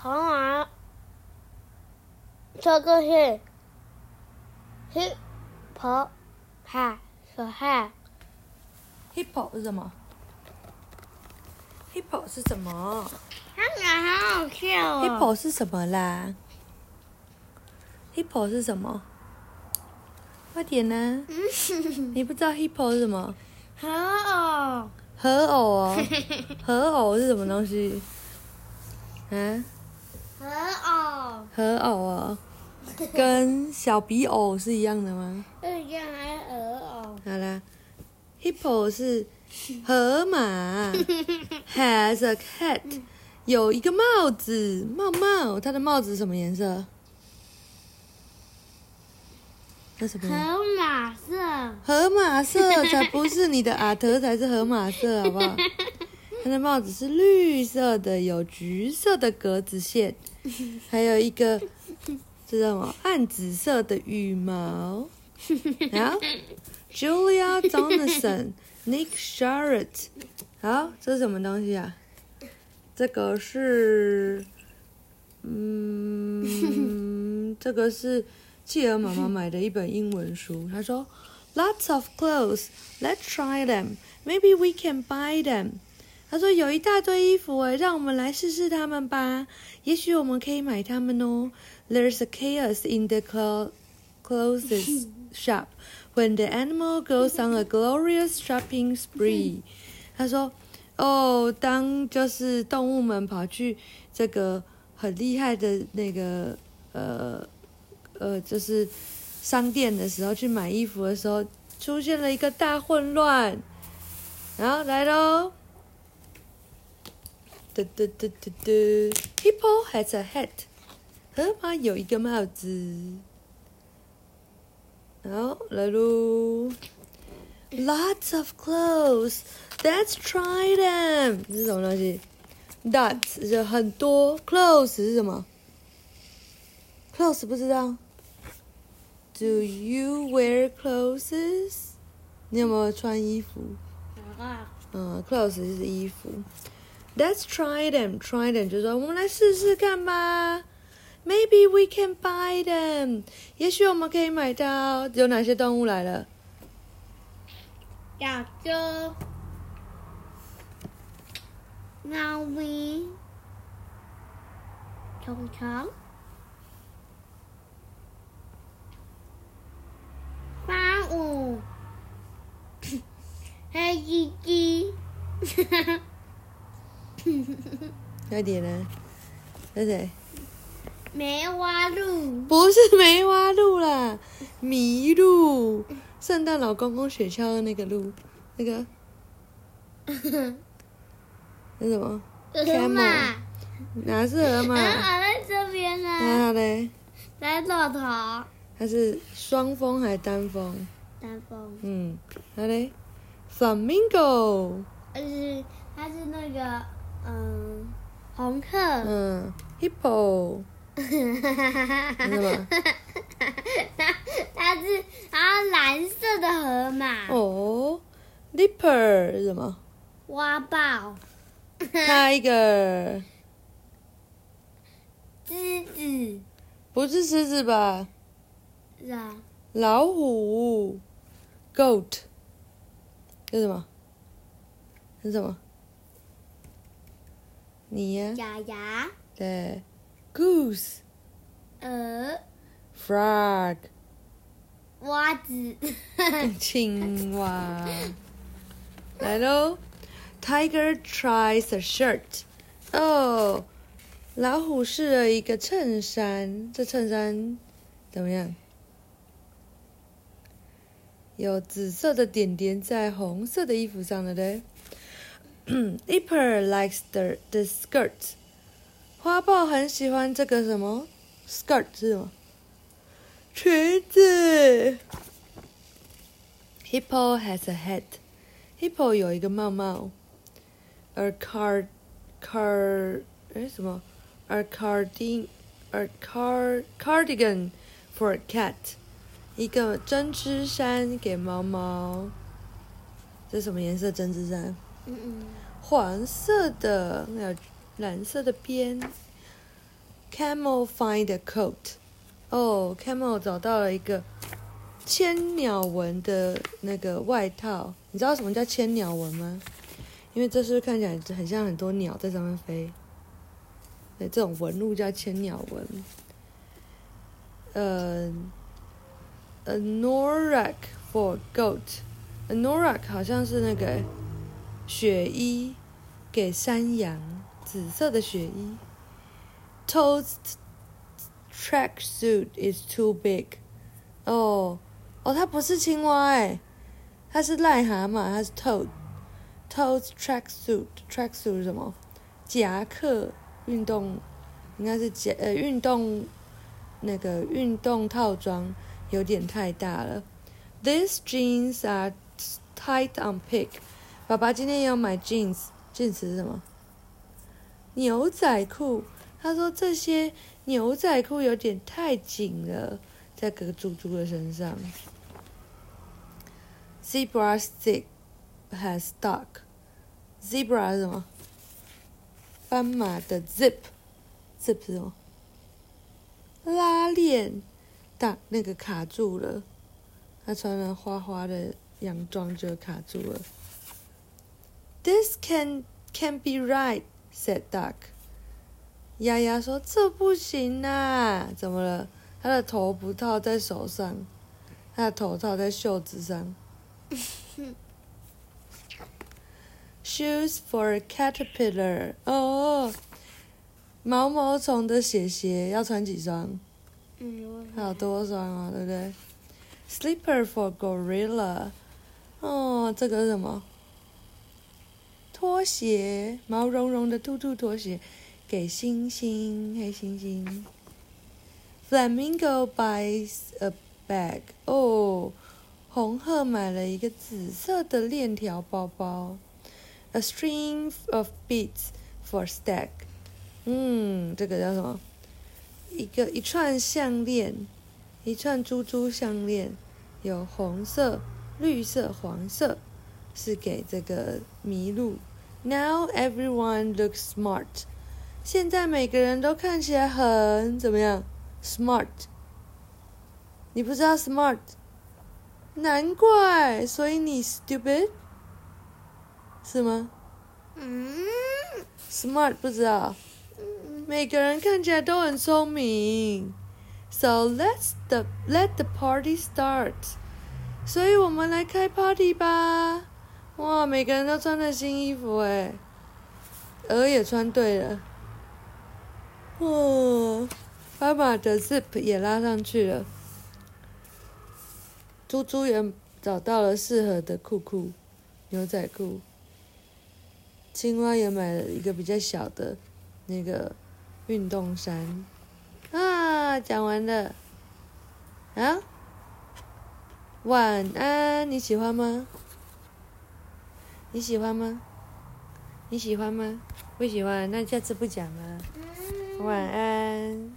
头马，这个是 hippo，哈，说哈，hippo 是什么？hippo 是什么看起来好好笑哦。？hippo 是什么啦？hippo 是什么？快点呢、你不知道 hippo 是什么？好哦，河偶哦，河偶是什么东西？啊，很哦，河偶哦，跟小比偶是一样的吗？这样还鹅偶。好啦，hippo 是河马，has a cat，有一个帽子，帽帽，它的帽子什么颜色？那什么？河马色，河马色才不是你的阿德才是河马色，好不好？它的帽子是绿色的，有橘色的格子线，还有一个这叫什么暗紫色的羽毛。然后 Julia Donaldson、Nick Sharrett，好，这是什么东西啊？这个是，嗯，这个是企鹅妈妈买的一本英文书。她说，Lots of clothes, let's try them. Maybe we can buy them. 她说有一大堆衣服诶，让我们来试试它们吧。也许我们可以买它们哦。There's a chaos in the clo- clothes shop when the animal goes on a glorious shopping spree. 他说：“哦，当就是动物们跑去这个很厉害的那个呃呃，就是商店的时候去买衣服的时候，出现了一个大混乱。然后来喽，，Hippo has a hat，河马有一个帽子。好，来喽。Lots of clothes. Let's try them. 这是什么东西？Lots 就很多，clothes 是什么？clothes 不知道。Do you wear clothes？你有没有穿衣服？啊，嗯，clothes 就是衣服。 Let's try them. Try them 就说我们来试试看吧。Maybe we can buy them. 也许我们可以买到。有哪些动物来了？小猪，猫咪，虫虫，花舞，黑鸡鸡，快点呢？是谁？梅花鹿，不是梅花鹿啦，麋鹿，圣诞老公公雪橇的那个鹿，那个 那什么？河马，哪是河马？河马在这边那呢，它嘞？在骆驼，它是双峰还是单峰？单峰，嗯，好嘞？Flamingo，而是它是那个嗯红鹤。嗯，Hippo，是什么？它是它蓝色的河马，哦，Leopard 是什么挖豹，？Tiger，狮子不是狮子吧？是啊，老虎，goat，是什么？是什么？你呀、雅雅，对，goose，frog，鹅，蛙子，青蛙。来喽，Tiger tries a shirt。哦，老虎试了一个衬衫，这衬衫怎么样？有紫色的点点在红色的衣服上了嘞。Leopard likes the the skirt。花豹很喜欢这个什么 skirt 是什么？裙子。Hippo has a hat. Hippo 有一个帽帽。A card car 哎什么？A carding a car cardigan for a cat. 一个针织衫给猫猫。这什么颜色针织衫？嗯，嗯， 黄色的，那有蓝色的边。camel find a coat？哦，camel 找到了一个千鸟纹的那个外套。你知道什么叫千鸟纹吗？因为这是看起来很像很多鸟在上面飞。对，这种纹路叫千鸟纹。呃，a norak for goat，a norak 好像是那个雪衣给山羊，紫色的雪衣。Toad's track suit is too big。哦，哦，它不是青蛙哎，它是癞蛤蟆，它是 toad。Toad's track suit，track suit 是什么？夹克。运动应该是夹呃运动那个运动套装有点太大了。These jeans are tight on pig。爸爸今天要买 jeans，jeans 是什么？牛仔裤。他说这些牛仔裤有点太紧了，在个猪猪的身上。Zebra stick has stuck。Zebra 是什么？斑马的 zip，zip 是什么？拉链，大那个卡住了。他穿了花花的洋装就卡住了。This can can be right，said Duck。丫丫说这不行啊，怎么了？他的头不套在手上，他的头套在袖子上。Shoes for a caterpillar。哦，毛毛虫的鞋鞋要穿几双？嗯，好多双啊，对不对？Slipper for gorilla。哦，这个是什么？拖鞋，毛茸茸的兔兔拖鞋，给星星，黑猩猩。Flamingo buys a bag。哦，红鹤买了一个紫色的链条包包。A string of beads for stack。嗯，这个叫什么？一个一串项链，一串珠珠项链，有红色、绿色、黄色，是给这个麋鹿。Now everyone looks smart。现在每个人都看起来很怎么样？Smart。你不知道 smart？难怪，所以你 stupid。是吗？嗯，smart 不知道，每个人看起来都很聪明。So let's the let the party start。所以我们来开 party 吧！哇，每个人都穿了新衣服哎，鹅也穿对了。哇，爸爸的 zip 也拉上去了。猪猪也找到了适合的裤裤，牛仔裤。青蛙也买了一个比较小的那个运动衫啊，讲完了啊，晚安，你喜欢吗？你喜欢吗？你喜欢吗？不喜欢，那下次不讲了。晚安。